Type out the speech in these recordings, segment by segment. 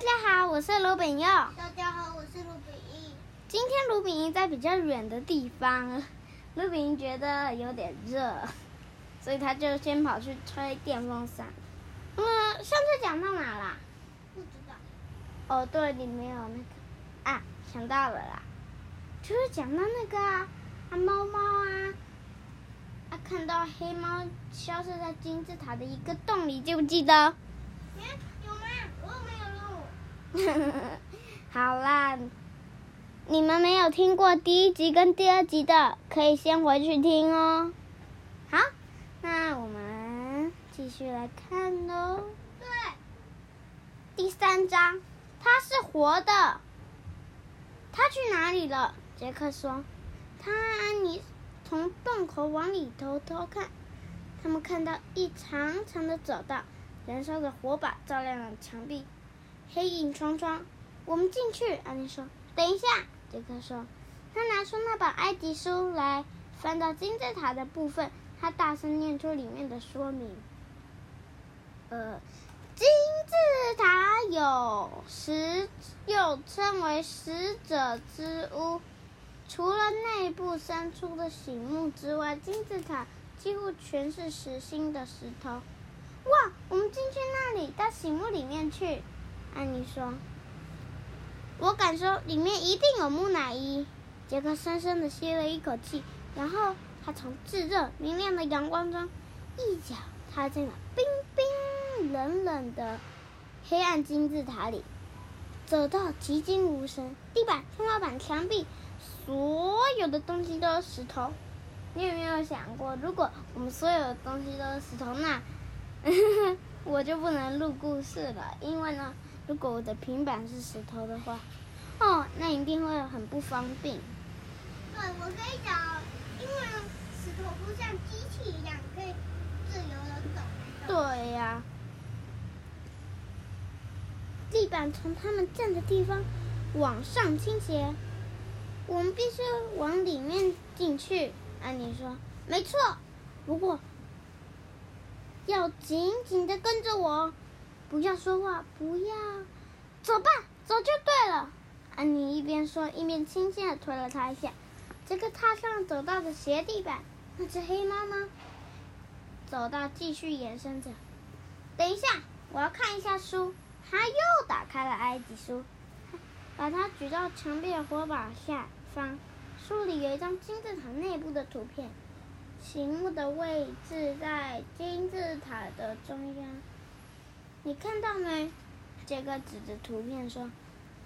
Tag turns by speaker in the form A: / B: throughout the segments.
A: 家好，我是卢炳佑。
B: 大家好，我是卢炳义。
A: 今天卢炳义在比较远的地方，卢炳义觉得有点热，所以他就先跑去吹电风扇。嗯，上次讲到哪啦？
B: 不知道。
A: 哦，对，你没有那个啊，想到了啦，就是讲到那个啊，啊猫猫啊，啊看到黑猫消失在金字塔的一个洞里，记不记得？好啦，你们没有听过第一集跟第二集的，可以先回去听哦。好，那我们继续来看喽。
B: 对，
A: 第三章，它是活的。他去哪里了？杰克说。他安妮从洞口往里头偷看，他们看到一长长的走道，燃烧的火把照亮了墙壁。黑影幢幢，我们进去。安妮说：“等一下。”杰克说：“他拿出那本埃及书来，翻到金字塔的部分，他大声念出里面的说明。呃，金字塔有十，又称为死者之屋。除了内部伸出的醒目之外，金字塔几乎全是实心的石头。哇，我们进去那里，到醒目里面去。”安妮说：“我敢说，里面一定有木乃伊。”杰克深深的吸了一口气，然后他从炙热明亮的阳光中一脚踏进了冰冰冷冷的黑暗金字塔里，走到寂静无声，地板、天花板、墙壁，所有的东西都是石头。你有没有想过，如果我们所有的东西都是石头，那 我就不能录故事了，因为呢。如果我的平板是石头的话，哦，那一定会很不方便。
B: 对，我可以讲，因为石头不像机器一样可以自由的走。
A: 对呀、啊。地板从他们站的地方往上倾斜，我们必须往里面进去。安妮说：“没错，不过要紧紧的跟着我。”不要说话，不要，走吧，走就对了。安妮一边说，一边轻轻的推了他一下。这个踏上走道的斜地板，那只黑猫呢？走道继续延伸着。等一下，我要看一下书。他又打开了埃及书，把它举到墙壁的火把下方。书里有一张金字塔内部的图片，醒目的位置在金字塔的中央。你看到没？杰克指着图片说：“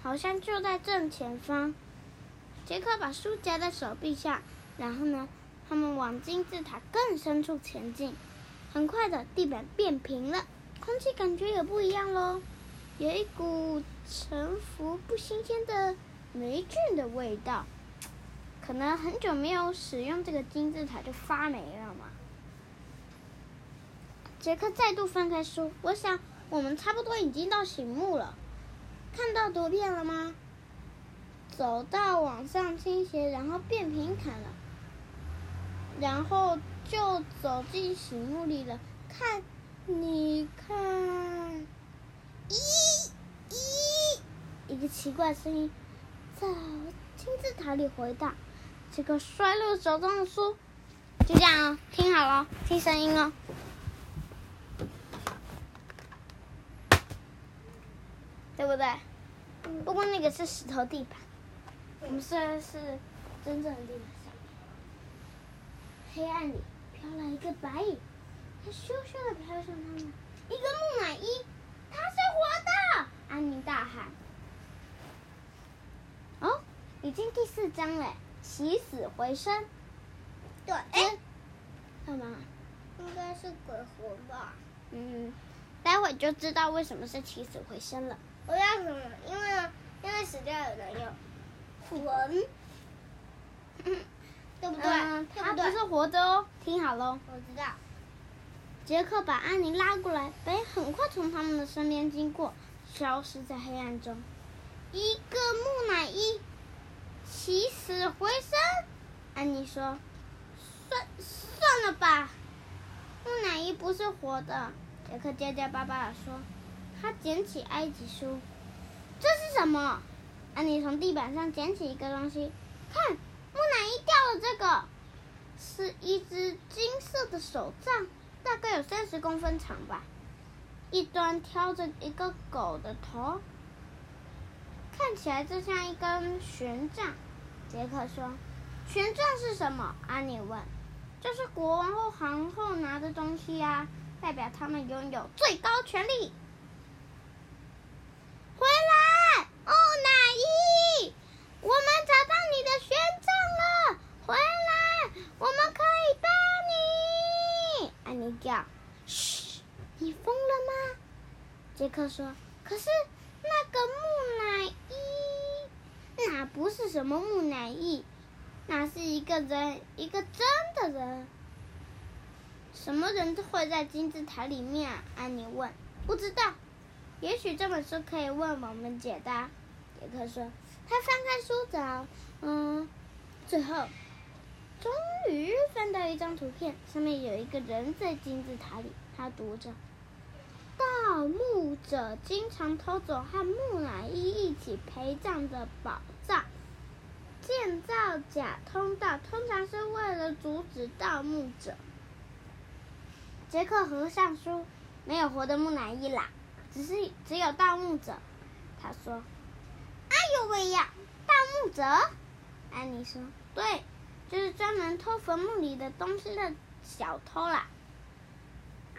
A: 好像就在正前方。”杰克把书夹在手臂下，然后呢，他们往金字塔更深处前进。很快的，地板变平了，空气感觉也不一样喽，有一股沉浮不新鲜的霉菌的味道。可能很久没有使用这个金字塔，就发霉了嘛。杰克再度翻开书，我想。我们差不多已经到醒目了，看到图片了吗？走到往上倾斜，然后变平坦了，然后就走进醒目里了。看，你看，咦咦，一个奇怪声音在金字塔里回荡。这个摔落手中的书，就这样哦，听好了，听声音哦。对不对？不过那个是石头地板，我们虽然是真正的地板上面。黑暗里飘来一个白影，它咻咻的飘向他们。一个木乃伊，它是活的！安妮大喊。哦，已经第四章了，起死回生。
B: 对，哎，
A: 干嘛？
B: 应该是鬼魂吧？
A: 嗯，待会就知道为什么是起死回生了。
B: 我要什么？因为因为死掉的人有魂，对不对？
A: 嗯，他不是活的哦。听好喽。
B: 我知道。
A: 杰克把安妮拉过来，白影很快从他们的身边经过，消失在黑暗中。一个木乃伊起死回生。安妮说：“算算了吧，木乃伊不是活的。”杰克结结巴巴的说。他捡起埃及书，这是什么？安妮从地板上捡起一个东西，看，木乃伊掉了这个，是一只金色的手杖，大概有三十公分长吧，一端挑着一个狗的头，看起来就像一根权杖。杰克说：“权杖是什么？”安妮问。“就是国王或皇后拿的东西呀、啊，代表他们拥有最高权力。”回来，木乃伊！我们找到你的权杖了！回来，我们可以帮你。安妮叫：“嘘，你疯了吗？”杰克说：“可是那个木乃伊，那不是什么木乃伊，那是一个人，一个真的人。什么人会在金字塔里面啊？”安妮问。“不知道。”也许这本书可以为我们解答。杰克说：“他翻开书找，嗯，最后，终于翻到一张图片，上面有一个人在金字塔里。他读着：‘盗墓者经常偷走和木乃伊一起陪葬的宝藏，建造假通道，通常是为了阻止盗墓者。’”杰克合上书，没有活的木乃伊啦。只是只有盗墓者，他说：“哎呦喂呀，盗墓者！”安妮说：“对，就是专门偷坟墓里的东西的小偷啦。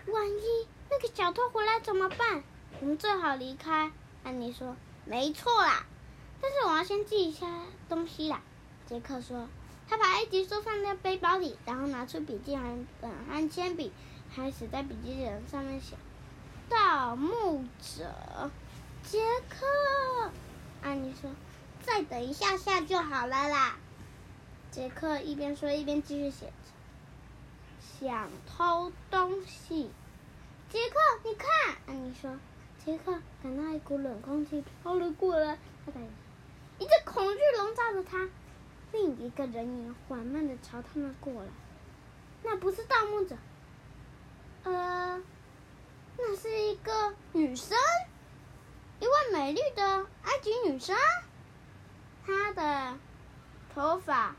A: 万一那个小偷回来怎么办？我们最好离开。”安妮说：“没错啦，但是我要先记一下东西啦。”杰克说：“他把一集书放在背包里，然后拿出笔记本和铅笔，开始在笔记本上面写。”盗墓者，杰克，安妮说：“再等一下下就好了啦。”杰克一边说一边继续写着：“想偷东西。”杰克，你看，安妮说。杰克感到一股冷空气飘了过来，他感觉一阵恐惧笼罩着他。另一个人影缓慢的朝他们过来，那不是盗墓者，呃。那是一个女生，一位美丽的埃及女生。她的头发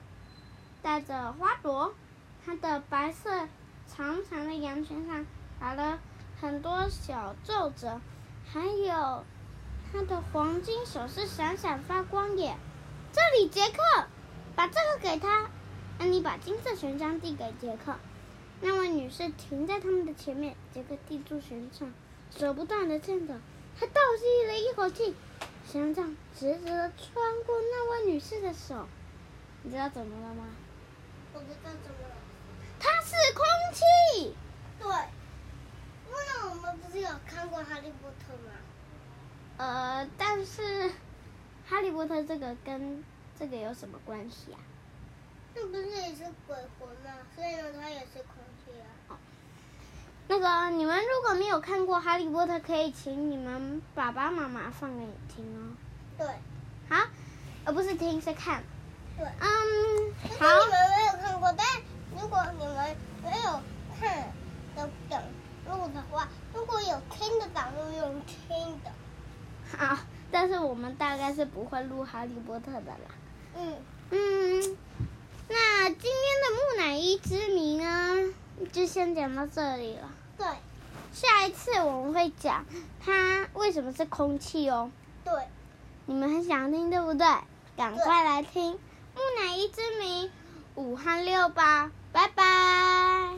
A: 带着花朵，她的白色长长的羊圈上打了很多小皱褶，还有她的黄金首饰闪闪发光耶！这里，杰克，把这个给她。安妮把金色权杖递给杰克。那位女士停在他们的前面，杰克递出权杖，手不断的颤抖，他倒吸了一口气，权杖直直的穿过那位女士的手。你知道怎么了吗？
B: 我知道怎么了。
A: 它是空气。
B: 对。因为我们不是有看过《哈利波特》吗？
A: 呃，但是《哈利波特》这个跟这个有什么关系啊？
B: 那不是也是鬼魂吗？所以呢，它也是空气啊。哦。
A: 那个，你们如果没有看过《哈利波特》，可以请你们爸爸妈妈放给你听哦。
B: 对。
A: 好，而不是听，是看。
B: 对。
A: 嗯。
B: 好。如果你们没有看过，但如果你们没有看的等录的话，如果有听的档就用听的。
A: 好，但是我们大概是不会录《哈利波特》的啦。
B: 嗯。
A: 嗯。那今天的木乃伊之谜呢，就先讲到这里了。
B: 对，
A: 下一次我们会讲它为什么是空气哦。
B: 对，
A: 你们很想听对不对？赶快来听《木乃伊之谜五和六吧拜拜。